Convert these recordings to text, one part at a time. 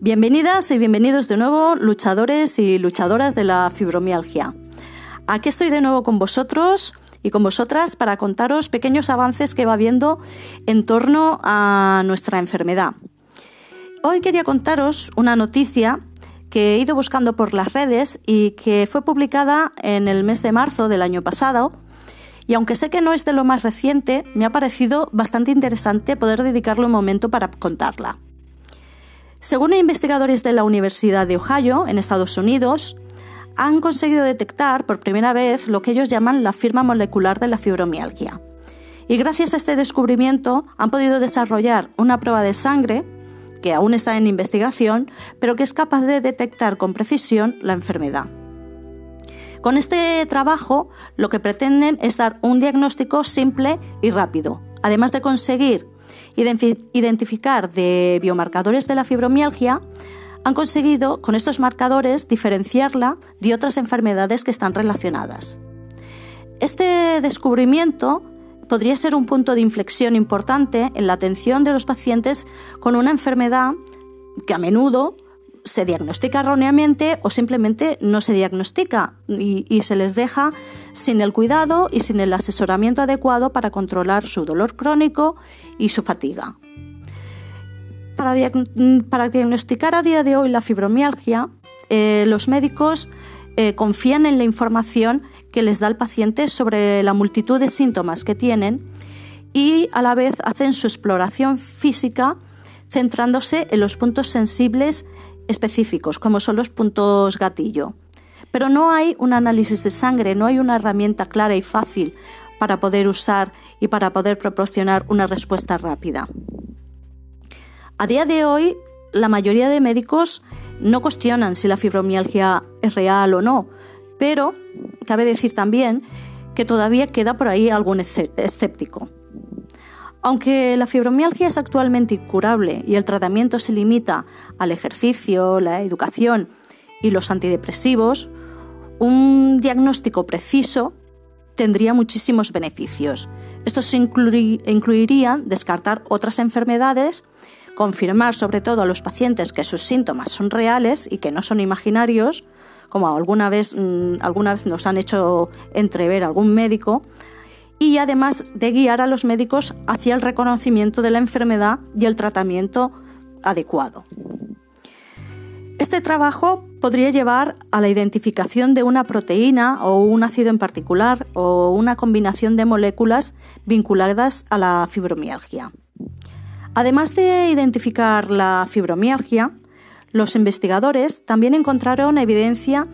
Bienvenidas y bienvenidos de nuevo, luchadores y luchadoras de la fibromialgia. Aquí estoy de nuevo con vosotros y con vosotras para contaros pequeños avances que va viendo en torno a nuestra enfermedad. Hoy quería contaros una noticia que he ido buscando por las redes y que fue publicada en el mes de marzo del año pasado. Y aunque sé que no es de lo más reciente, me ha parecido bastante interesante poder dedicarle un momento para contarla. Según investigadores de la Universidad de Ohio, en Estados Unidos, han conseguido detectar por primera vez lo que ellos llaman la firma molecular de la fibromialgia. Y gracias a este descubrimiento han podido desarrollar una prueba de sangre que aún está en investigación, pero que es capaz de detectar con precisión la enfermedad. Con este trabajo lo que pretenden es dar un diagnóstico simple y rápido, además de conseguir identificar de biomarcadores de la fibromialgia, han conseguido con estos marcadores diferenciarla de otras enfermedades que están relacionadas. Este descubrimiento podría ser un punto de inflexión importante en la atención de los pacientes con una enfermedad que a menudo se diagnostica erróneamente o simplemente no se diagnostica y, se les deja sin el cuidado y sin el asesoramiento adecuado para controlar su dolor crónico y su fatiga. Para, diagnosticar a día de hoy la fibromialgia, eh, los médicos eh, confían en la información que les da el paciente sobre la multitud de síntomas que tienen y a la vez hacen su exploración física centrándose en los puntos sensibles específicos, como son los puntos gatillo. Pero no hay un análisis de sangre, no hay una herramienta clara y fácil para poder usar y para poder proporcionar una respuesta rápida. A día de hoy, la mayoría de médicos no cuestionan si la fibromialgia es real o no, pero cabe decir también que todavía queda por ahí algún escéptico. Aunque la fibromialgia es actualmente incurable y el tratamiento se limita al ejercicio, la educación y los antidepresivos, un diagnóstico preciso tendría muchísimos beneficios. Estos incluirían descartar otras enfermedades, confirmar sobre todo a los pacientes que sus síntomas son reales y que no son imaginarios, como alguna vez, mm, alguna vez nos han hecho entrever algún médico, y además de guiar a los médicos hacia el reconocimiento de la enfermedad y el tratamiento adecuado. Este trabajo podría llevar a la identificación de una proteína o un ácido en particular o una combinación de moléculas vinculadas a la fibromialgia. Además de identificar la fibromialgia, los investigadores también encontraron evidencia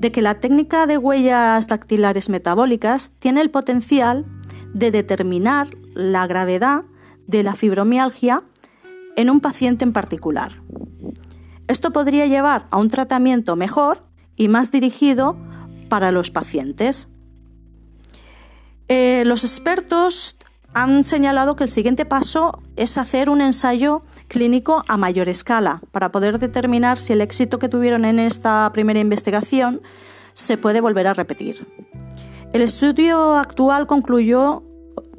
de que la técnica de huellas dactilares metabólicas tiene el potencial de determinar la gravedad de la fibromialgia en un paciente en particular. Esto podría llevar a un tratamiento mejor y más dirigido para los pacientes. Eh, los expertos han señalado que el siguiente paso es hacer un ensayo clínico a mayor escala para poder determinar si el éxito que tuvieron en esta primera investigación se puede volver a repetir. El estudio actual concluyó,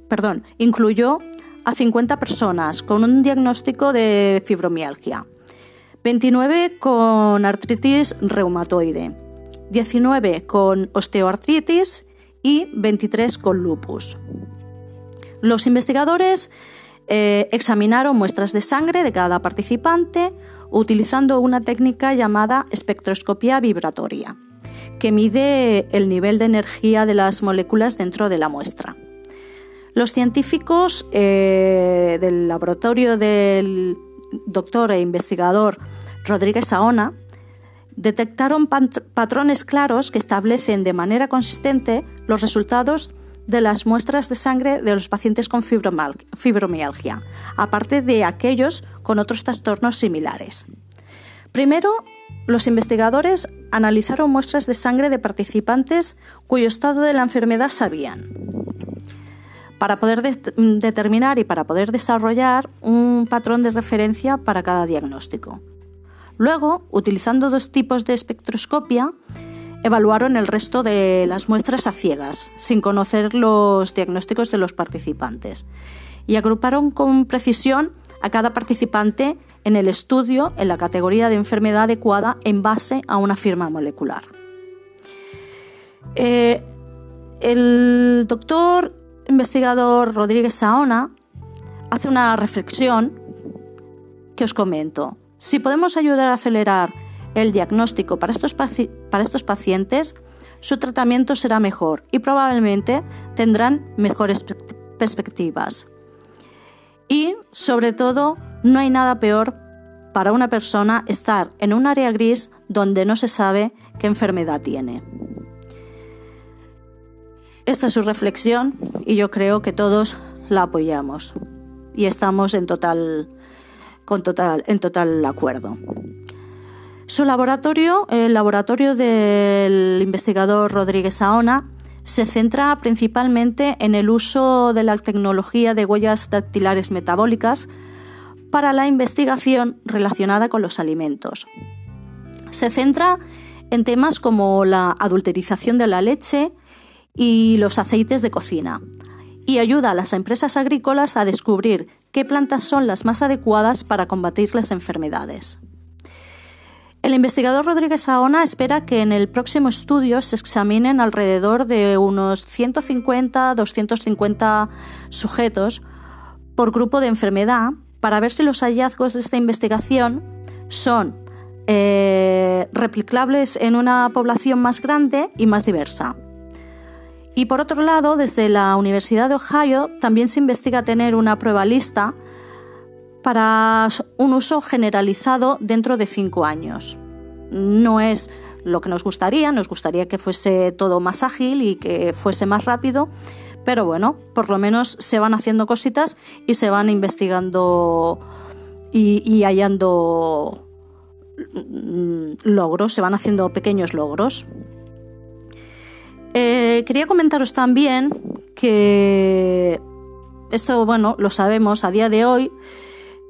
perdón, incluyó a 50 personas con un diagnóstico de fibromialgia, 29 con artritis reumatoide, 19 con osteoartritis y 23 con lupus. Los investigadores eh, examinaron muestras de sangre de cada participante utilizando una técnica llamada espectroscopía vibratoria, que mide el nivel de energía de las moléculas dentro de la muestra. Los científicos eh, del laboratorio del doctor e investigador Rodríguez Saona detectaron patrones claros que establecen de manera consistente los resultados de las muestras de sangre de los pacientes con fibromialgia, aparte de aquellos con otros trastornos similares. Primero, los investigadores analizaron muestras de sangre de participantes cuyo estado de la enfermedad sabían, para poder determinar y para poder desarrollar un patrón de referencia para cada diagnóstico. Luego, utilizando dos tipos de espectroscopia, evaluaron el resto de las muestras a ciegas, sin conocer los diagnósticos de los participantes, y agruparon con precisión a cada participante en el estudio en la categoría de enfermedad adecuada en base a una firma molecular. Eh, el doctor investigador Rodríguez Saona hace una reflexión que os comento. Si podemos ayudar a acelerar el diagnóstico para estos, para estos pacientes, su tratamiento será mejor y probablemente tendrán mejores perspectivas. Y, sobre todo, no hay nada peor para una persona estar en un área gris donde no se sabe qué enfermedad tiene. Esta es su reflexión y yo creo que todos la apoyamos y estamos en total, con total, en total acuerdo. Su laboratorio, el laboratorio del investigador Rodríguez Saona, se centra principalmente en el uso de la tecnología de huellas dactilares metabólicas para la investigación relacionada con los alimentos. Se centra en temas como la adulterización de la leche y los aceites de cocina y ayuda a las empresas agrícolas a descubrir qué plantas son las más adecuadas para combatir las enfermedades. El investigador Rodríguez Saona espera que en el próximo estudio se examinen alrededor de unos 150-250 sujetos por grupo de enfermedad para ver si los hallazgos de esta investigación son eh, replicables en una población más grande y más diversa. Y por otro lado, desde la Universidad de Ohio también se investiga tener una prueba lista para un uso generalizado dentro de cinco años. No es lo que nos gustaría, nos gustaría que fuese todo más ágil y que fuese más rápido, pero bueno, por lo menos se van haciendo cositas y se van investigando y, hallando mm, logros, se van haciendo pequeños logros. Eh, quería comentaros también que esto, bueno, lo sabemos a día de hoy,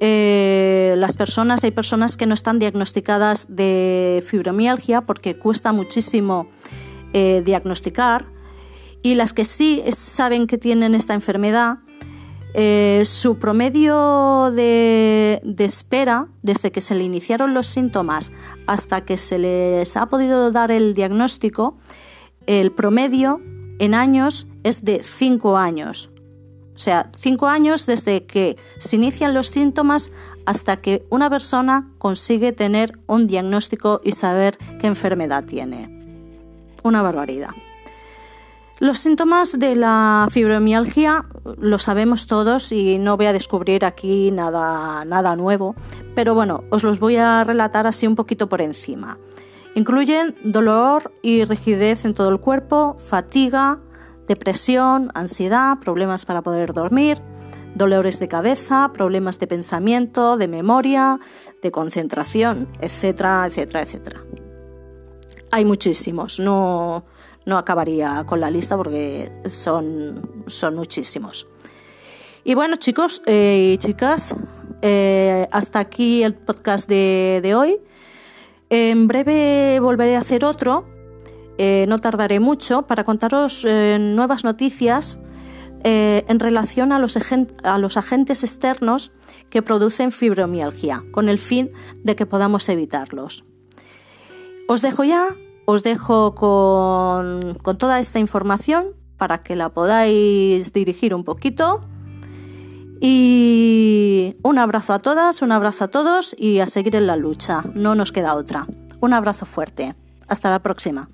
eh, las personas, hay personas que no están diagnosticadas de fibromialgia porque cuesta muchísimo eh, diagnosticar y las que sí saben que tienen esta enfermedad, eh, su promedio de, de, espera desde que se le iniciaron los síntomas hasta que se les ha podido dar el diagnóstico, el promedio en años es de 5 años. O sea, cinco años desde que se inician los síntomas hasta que una persona consigue tener un diagnóstico y saber qué enfermedad tiene. Una barbaridad. Los síntomas de la fibromialgia lo sabemos todos y no voy a descubrir aquí nada, nada nuevo, pero bueno, os los voy a relatar así un poquito por encima. Incluyen dolor y rigidez en todo el cuerpo, fatiga, depresión, ansiedad, problemas para poder dormir, dolores de cabeza, problemas de pensamiento, de memoria, de concentración, etcétera, etcétera, etcétera. Hay muchísimos, no, no acabaría con la lista porque son, son muchísimos. Y bueno, chicos eh, y chicas, eh, hasta aquí el podcast de, de hoy. En breve volveré a hacer otro eh, no tardaré mucho para contaros eh, nuevas noticias eh, en relación a los, agentes externos que producen fibromialgia, con el fin de que podamos evitarlos. Os dejo ya, os dejo con, con toda esta información para que la podáis dirigir un poquito. Y un abrazo a todas, un abrazo a todos y a seguir en la lucha. No nos queda otra. Un abrazo fuerte. Hasta la próxima.